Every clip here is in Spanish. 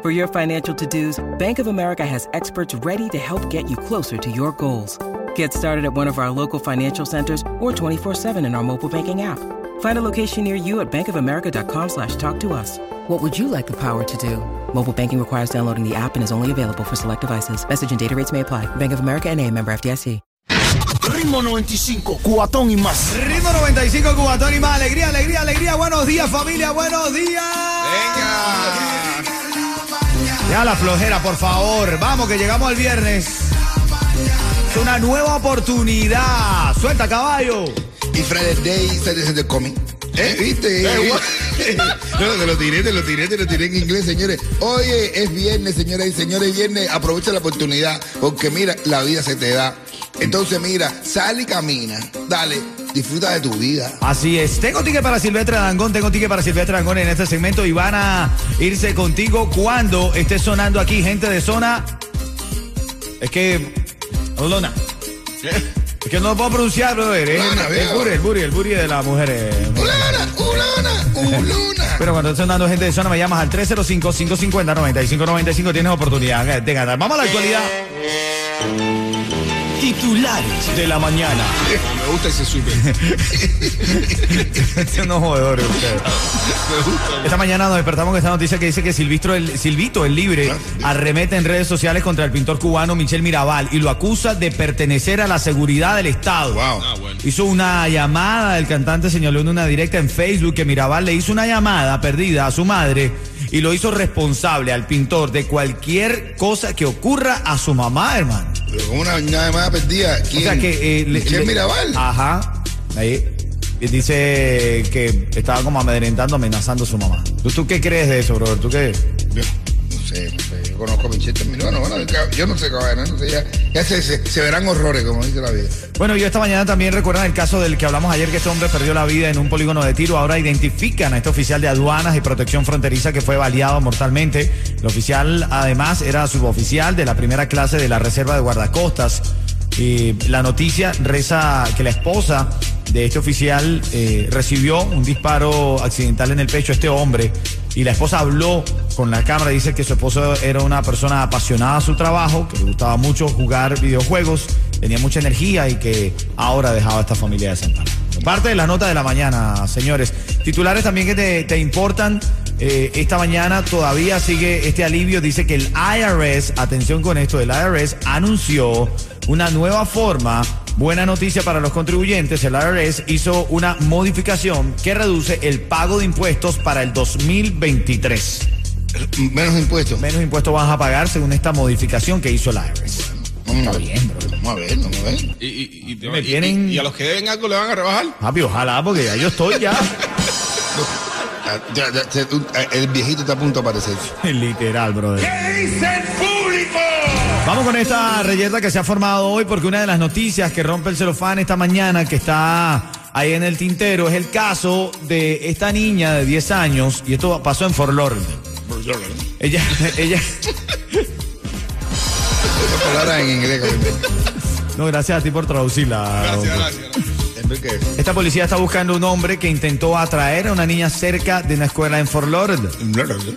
For your financial to-dos, Bank of America has experts ready to help get you closer to your goals. Get started at one of our local financial centers or 24-7 in our mobile banking app. Find a location near you at bankofamerica.com slash talk to us. What would you like the power to do? Mobile banking requires downloading the app and is only available for select devices. Message and data rates may apply. Bank of America and a member FDIC. Ritmo 95, cuatón y más. Ritmo 95, Cubatón y más. Alegría, alegría, alegría. Buenos días, familia. Buenos días. Ya la flojera, por favor. Vamos, que llegamos al viernes. Es una nueva oportunidad. Suelta, caballo. Y Friday Day se de cómic. ¿Eh? ¿Viste? no, te lo tiré, te lo tiré, te lo tiré en inglés, señores. Oye, es viernes, señoras y señores, viernes. Aprovecha la oportunidad, porque mira, la vida se te da. Entonces, mira, sal y camina. Dale, disfruta de tu vida. Así es. Tengo ticket para Silvestre Dangón, tengo ticket para Silvestre Dangón en este segmento y van a irse contigo cuando esté sonando aquí gente de zona. Es que. Lona. Es que no lo puedo pronunciar, brother. Es Ulana, el, el viejo. buri, el buri, el buri de las mujeres. Ulana, ulana, ulana. Pero cuando esté sonando gente de zona, me llamas al 305-550-9595. Tienes oportunidad de ganar. Vamos a la actualidad. Titulares de la mañana. Me gusta ese super. Son unos jodedores ustedes. Esta mañana nos despertamos con esta noticia que dice que Silvistro el, Silvito, el libre, arremete en redes sociales contra el pintor cubano Michel Mirabal y lo acusa de pertenecer a la seguridad del Estado. Wow. Hizo una llamada, el cantante señaló en una directa en Facebook que Mirabal le hizo una llamada perdida a su madre y lo hizo responsable al pintor de cualquier cosa que ocurra a su mamá, hermano. Pero como una nada más perdida. O ¿Quién? sea que... eh, le- Michelle le- Mirabal. Ajá. Ahí. Dice que estaba como amedrentando, amenazando a su mamá. ¿Tú, tú qué crees de eso, brother? ¿Tú qué? Yo conozco a Michelle también. Bueno, bueno, yo no sé, cabrón. No sé, ya, ya se, se- verán horrores, como dice la vida. Bueno, y esta mañana también recuerdan el caso del que hablamos ayer, que este hombre perdió la vida en un polígono de tiro. Ahora identifican a este oficial de aduanas y protección fronteriza que fue baleado mortalmente. El oficial, además, era suboficial de la primera clase de la Reserva de Guardacostas. Y la noticia reza que la esposa de este oficial eh, recibió un disparo accidental en el pecho este hombre y la esposa habló con la cámara, dice que su esposo era una persona apasionada a su trabajo, que le gustaba mucho jugar videojuegos, tenía mucha energía y que ahora dejaba a esta familia de Santa Ana. Parte de la nota de la mañana, señores. Titulares también que te, te importan. Eh, esta mañana todavía sigue este alivio. Dice que el IRS, atención con esto, el IRS anunció una nueva forma. Buena noticia para los contribuyentes. El IRS hizo una modificación que reduce el pago de impuestos para el 2023. Menos impuestos. Menos impuestos vas a pagar según esta modificación que hizo el IRS. Vamos a ver. bien, bro. Vamos a ver, vamos a ver. Y, y, y, Me y- tienen- y- y a los que deben algo le van a rebajar. Papi, ojalá, porque ya yo estoy ya. El viejito está a punto de aparecer. Literal, brother. Vamos con esta reyerta que se ha formado hoy porque una de las noticias que rompe el celofán esta mañana que está ahí en el tintero es el caso de esta niña de 10 años y esto pasó en Fort Lauderdale. Ella, ella, Palabras en inglés, no, gracias a ti por traducirla. Gracias, gracias. Enrique. Esta policía está buscando un hombre que intentó atraer a una niña cerca de una escuela en Fort Lauderdale.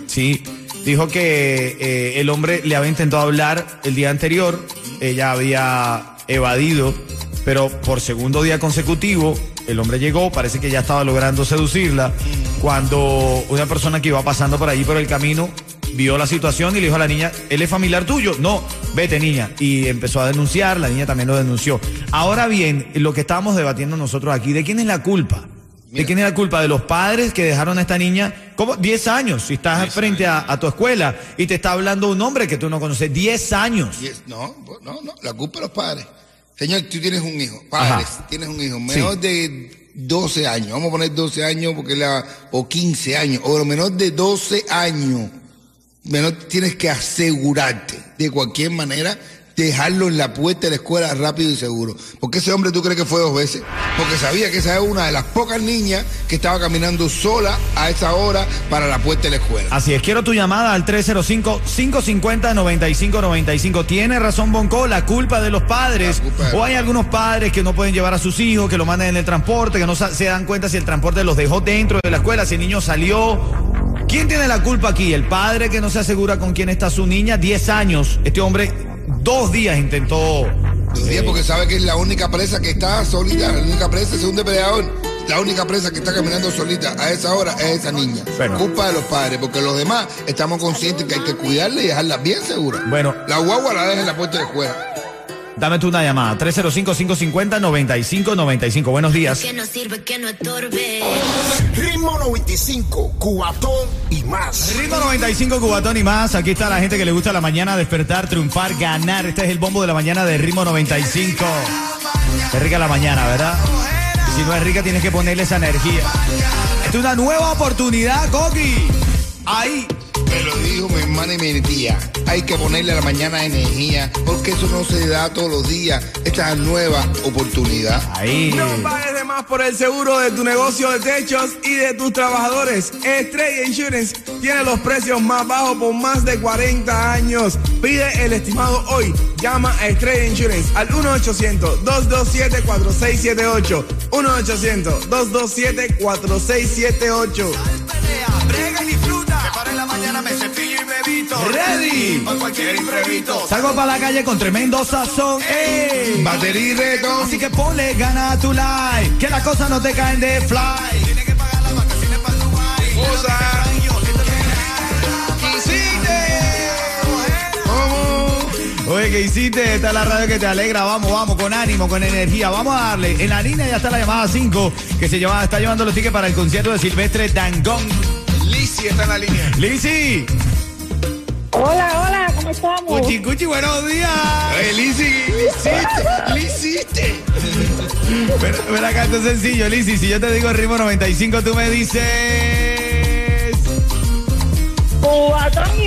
Sí, dijo que eh, el hombre le había intentado hablar el día anterior, ella había evadido, pero por segundo día consecutivo el hombre llegó, parece que ya estaba logrando seducirla, cuando una persona que iba pasando por allí por el camino vio la situación y le dijo a la niña, ¿él es familiar tuyo? No, vete niña. Y empezó a denunciar, la niña también lo denunció. Ahora bien, lo que estábamos debatiendo nosotros aquí, ¿de quién es la culpa? ¿De quién es la culpa? De los padres que dejaron a esta niña, como 10 años, si estás frente a, a tu escuela y te está hablando un hombre que tú no conoces, 10 años. No, no, no, la culpa de los padres. Señor, tú tienes un hijo, padres, Ajá. tienes un hijo, menor de 12 años, vamos a poner 12 años porque la, o 15 años, o lo menor de 12 años, Bueno, tienes que asegurarte de cualquier manera dejarlo en la puerta de la escuela rápido y seguro. Porque ese hombre tú crees que fue dos veces. Porque sabía que esa es una de las pocas niñas que estaba caminando sola a esa hora para la puerta de la escuela. Así es, quiero tu llamada al 305-550-9595. Tiene razón Bonco, la culpa de los padres. De- O hay algunos padres que no pueden llevar a sus hijos, que lo mandan en el transporte, que no se dan cuenta si el transporte los dejó dentro de la escuela, si el niño salió. ¿Quién tiene la culpa aquí? El padre que no se asegura con quién está su niña, 10 años. Este hombre dos días intentó... Dos días porque sabe que es la única presa que está solita, la única presa es un depredador. La única presa que está caminando solita a esa hora es esa niña. Bueno. Culpa de los padres, porque los demás estamos conscientes que hay que cuidarla y dejarla bien segura. Bueno. La guagua la deja en la puerta de la escuela. Dame tú una llamada, 305-550-9595. Buenos días. Que no sirve, que no estorbe. Ritmo 95, cuatón y más. Ritmo 95 Cubatón y más. Aquí está la gente que le gusta la mañana despertar, triunfar, ganar. Este es el bombo de la mañana de Ritmo 95. Es rica la mañana, ¿verdad? Y si no es rica, tienes que ponerle esa energía. Esta es una nueva oportunidad, Coqui. Ahí. Me lo dijo mi hermana y mi tía. Hay que ponerle a la mañana energía, porque eso no se da todos los días. Esta es nueva oportunidad. Ahí. No pagues de más por el seguro de tu negocio de techos y de tus trabajadores. Estrella Insurance tiene los precios más bajos por más de 40 años. Pide el estimado hoy. Llama a Estrella Insurance al 1-800-227-4678. 1-800-227-4678. Ready. Para cualquier imprevisto. Salgo para la calle con tremendo sazón. ¡Ey! Batería y reto. Así que ponle gana a tu like. Que las cosas no te caen de fly. Tienes que pagar las vacaciones para Dubai. Cosa. ¿Cómo? Oye, ¿qué hiciste? Esta es la radio que te alegra. Vamos, vamos, con ánimo, con energía. Vamos a darle. En la línea ya está la llamada 5, que se lleva, está llevando los tickets para el concierto de Silvestre Dangón. Lizzy está en la línea. Lizzy. Hola, hola, ¿cómo estamos? Cuchi, cuchi, buenos días. Ey, Lizzy, ¿qué hiciste? Ven acá, esto es sencillo, Lizzy. Si yo te digo el ritmo 95, tú me dices... Cubatón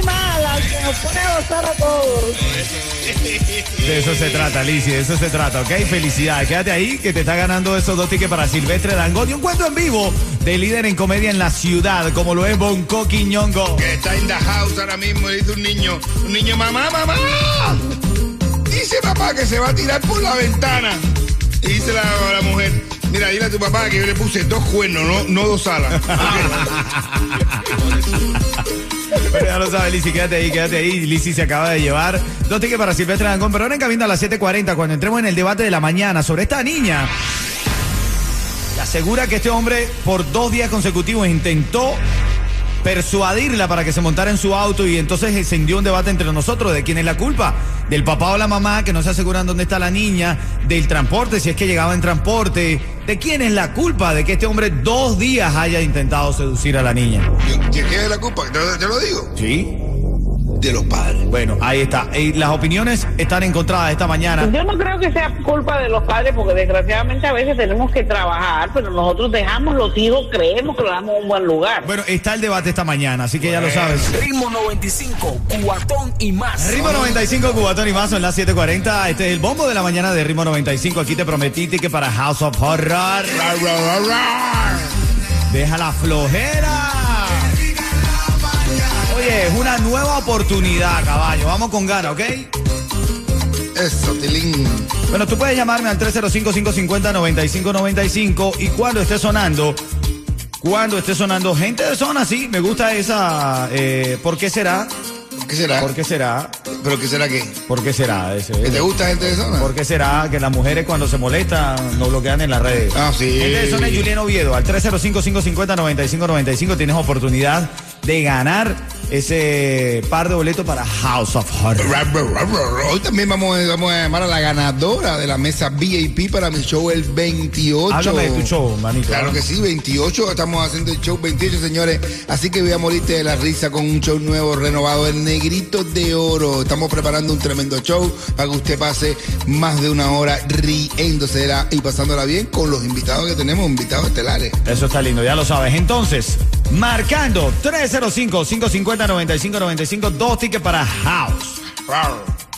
pone a gozar a todos. De eso se trata, Lizzy, de eso se trata, ¿ok? Felicidades, quédate ahí que te está ganando esos dos tickets para Silvestre Dangón y un cuento en vivo de líder en comedia en la ciudad, como lo es Bonco Quiñongo. Que está en the house ahora mismo, dice un niño, un niño, mamá, mamá. Dice papá que se va a tirar por la ventana. Y dice la, la mujer, mira, dile a tu papá que yo le puse dos cuernos, no, no dos alas. Lo sabes, Lizzy, quédate ahí, quédate ahí. Lizzy se acaba de llevar dos tickets para Silvestre Dangón, pero ahora en camino a las 7.40, cuando entremos en el debate de la mañana sobre esta niña, asegura que este hombre por dos días consecutivos intentó persuadirla para que se montara en su auto y entonces encendió un debate entre nosotros de quién es la culpa, del papá o la mamá que no se aseguran dónde está la niña, del transporte, si es que llegaba en transporte, de quién es la culpa de que este hombre dos días haya intentado seducir a la niña. ¿Qué qué es la culpa? Te, te lo digo. ¿Sí? De los padres. Bueno, ahí está. Y las opiniones están encontradas esta mañana. Yo no creo que sea culpa de los padres, porque desgraciadamente a veces tenemos que trabajar, pero nosotros dejamos los hijos, creemos que lo damos a un buen lugar. Bueno, está el debate esta mañana, así que ya lo sabes. Ritmo 95, cuatón y más. Ritmo 95, Cubatón y más, son las 7:40. Este es el bombo de la mañana de Ritmo 95. Aquí te prometí que para House of Horror. Deja la flojera. Oye, es una nueva oportunidad, caballo. Vamos con gana, ¿ok? Eso, Tilín. Bueno, tú puedes llamarme al 305-550-9595 y cuando esté sonando, cuando esté sonando gente de zona, sí, me gusta esa. eh, ¿Por qué será? ¿Qué será? ¿Por qué será? ¿Pero qué será qué? ¿Por qué será? Ese- ¿Que te gusta gente de zona? ¿Por qué será que las mujeres cuando se molestan nos bloquean en las redes? Ah, sí. Gente de zona de Julián Oviedo, al 305-550-9595 tienes oportunidad de ganar ese par de boletos para House of Horror. Hoy también vamos, a- vamos a llamar a la ganadora de la mesa VIP para mi show el 28. Háblame de tu show, manito. Claro que sí, 28. Estamos haciendo el show 28, señores. Así que voy a morirte de la risa con un show nuevo, renovado, el Negrito de Oro. Estamos preparando un tremendo show para que usted pase más de una hora riéndose y pasándola bien con los invitados que tenemos, invitados estelares. Eso está lindo, ya lo sabes. Entonces, Marcando 305-550-9595, dos tickets para House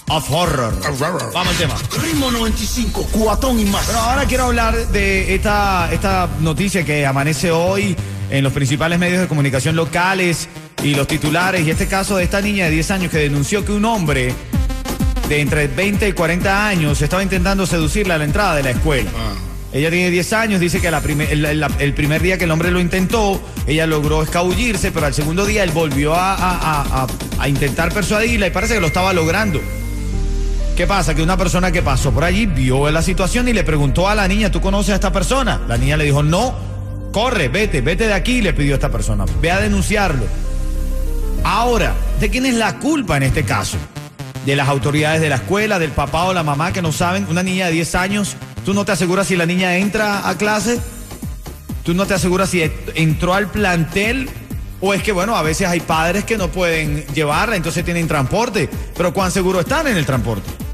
of Horror. Vamos al tema. Ritmo 95, cuatón y más. Bueno, ahora quiero hablar de esta, esta noticia que amanece hoy en los principales medios de comunicación locales y los titulares. Y este caso de esta niña de 10 años que denunció que un hombre de entre 20 y 40 años estaba intentando seducirla a la entrada de la escuela. Ella tiene 10 años, dice que el, primer día que el hombre lo intentó, ella logró escabullirse, pero al segundo día él volvió a- a intentar persuadirla y parece que lo estaba logrando. ¿Qué pasa? Que una persona que pasó por allí vio la situación y le preguntó a la niña, ¿tú conoces a esta persona? La niña le dijo, no, corre, vete, vete de aquí, le pidió a esta persona, ve a denunciarlo. Ahora, ¿de quién es la culpa en este caso? De las autoridades de la escuela, del papá o la mamá que no saben. Una niña de 10 años, ¿tú no te aseguras si la niña entra a clase? ¿Tú no te aseguras si entró al plantel? O es que, bueno, a veces hay padres que no pueden llevarla, entonces tienen transporte. Pero ¿cuán seguro están en el transporte?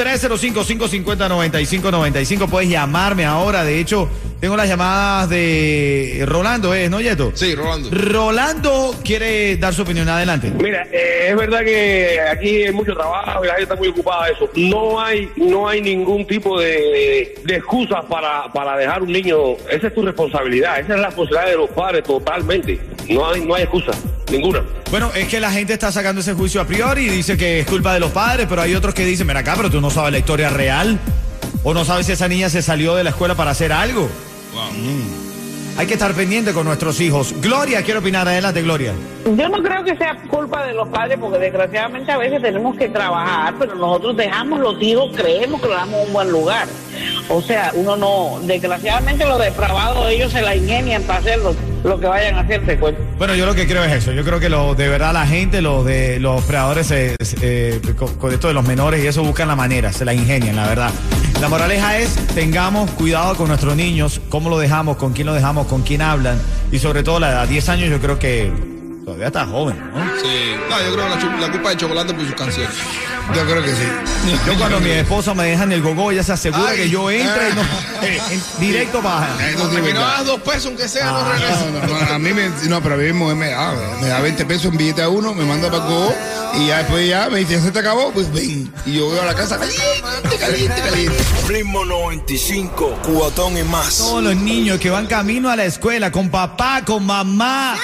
305-550-9595. Puedes llamarme ahora. De hecho, tengo las llamadas de Rolando, ¿es, no, Yeto? Sí, Rolando. Rolando quiere dar su opinión. Adelante. Mira, eh, es verdad que aquí hay mucho trabajo y la gente está muy ocupada de eso. No hay, no hay ningún tipo de, de excusas para, para dejar un niño. Esa es tu responsabilidad, esa es la responsabilidad de los padres totalmente. No hay, no hay excusa, ninguna. Bueno, es que la gente está sacando ese juicio a priori y dice que es culpa de los padres, pero hay otros que dicen, mira acá, pero tú no sabes la historia real. O no sabes si esa niña se salió de la escuela para hacer algo. Hay que estar pendiente con nuestros hijos. Gloria, quiero opinar. Adelante, Gloria. Yo no creo que sea culpa de los padres, porque desgraciadamente a veces tenemos que trabajar, pero nosotros dejamos los hijos, creemos que lo damos a un buen lugar. O sea, uno no, desgraciadamente los depravados ellos se la ingenian para hacer lo, lo que vayan a hacer, cuento. Bueno, yo lo que creo es eso. Yo creo que lo, de verdad la gente, los de los predadores, eh, eh, con, con esto de los menores y eso buscan la manera, se la ingenian, la verdad. La moraleja es, tengamos cuidado con nuestros niños, cómo lo dejamos, con quién lo dejamos, con quién hablan. Y sobre todo la edad, 10 años yo creo que todavía está joven, ¿no? Sí. No, yo creo que la, culpa de chocolate por sus canciones. Yo creo que sí. Yo cuando mi esposa me deja en el gogo, ella se asegura Ay. que yo entre y no, eh, en- directo sí Hasta es que no hagas dos pesos, aunque sea, Ah. no. No, no, no, a mí me, no, pero a mí mujer me da, me da 20 pesos en billete a uno, me manda para Cobo y ya después ya me dice, ¿ya se te acabó? Pues ven. Y yo voy a la casa caliente, caliente, caliente. Ritmo 95, cuatón y más. Todos los niños que van camino a la escuela con papá, con mamá.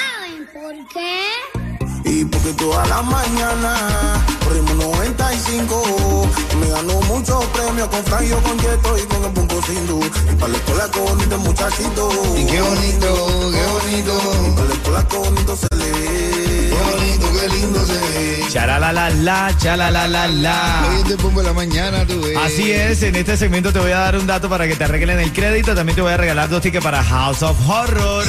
¿Saben por qué? Y porque toda la mañana, ritmo 95, me ganó muchos premios con Frangio, con Yeto y con el Punco Sindu. Y para la escuela con bonito muchachito. Y qué bonito, qué bonito, Para la escuela con bonito se lee. qué bonito, qué lindo se ve. Charalala, charalala. Hoy te pongo la mañana, tú ves. Así es, en este segmento te voy a dar un dato para que te arreglen el crédito. También te voy a regalar dos tickets para House of Horror.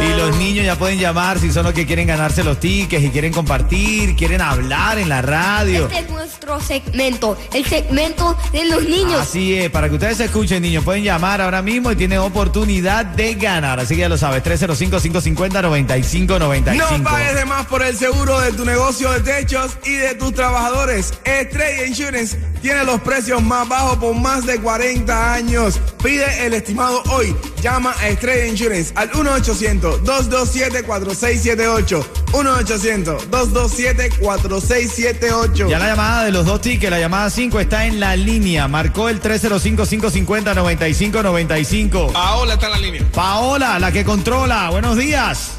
Y los niños ya pueden llamar si son los que quieren ganarse los tickets y quieren compartir, quieren hablar en la radio. Este es nuestro segmento, el segmento de los niños. Así es, para que ustedes se escuchen, niños, pueden llamar ahora mismo y tienen oportunidad de ganar. Así que ya lo sabes, 305-550-9595. No pagues de más por el seguro de tu negocio de techos y de tus trabajadores. Estrella Insurance tiene los precios más bajos por más de 40 años. Pide el estimado hoy. Llama a Estrella Insurance al 1-800-227-4678. 1-800-227-4678. Ya la llamada de los dos tickets, la llamada 5 está en la línea. Marcó el 305-550-9595. Paola está en la línea. Paola, la que controla. Buenos días.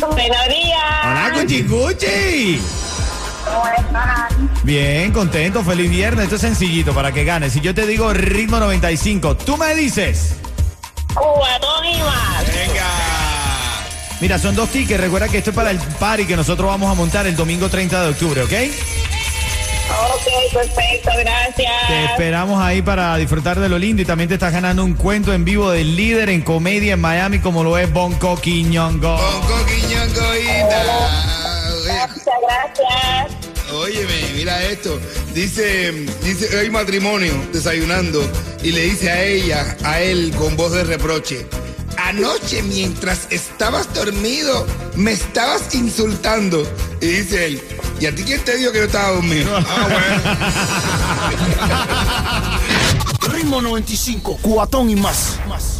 Buenos días. Hola, Cuchi Cuchi. Bien, contento, feliz viernes. Esto es sencillito para que ganes. Si yo te digo ritmo 95, tú me dices. Cubatón y más. Venga. Mira, son dos tickets. Recuerda que esto es para el party que nosotros vamos a montar el domingo 30 de octubre, ¿ok? Ok, perfecto, gracias. Te esperamos ahí para disfrutar de lo lindo y también te estás ganando un cuento en vivo del líder en comedia en Miami como lo es Bonco Quiñongo. Con coquiñongoíta. Muchas gracias. Óyeme, mira esto. Dice, dice, hay matrimonio desayunando y le dice a ella, a él con voz de reproche. Anoche mientras estabas dormido me estabas insultando. Y dice él, ¿y a ti quién te dijo que no estaba dormido? Ritmo 95, cuatón y más. más.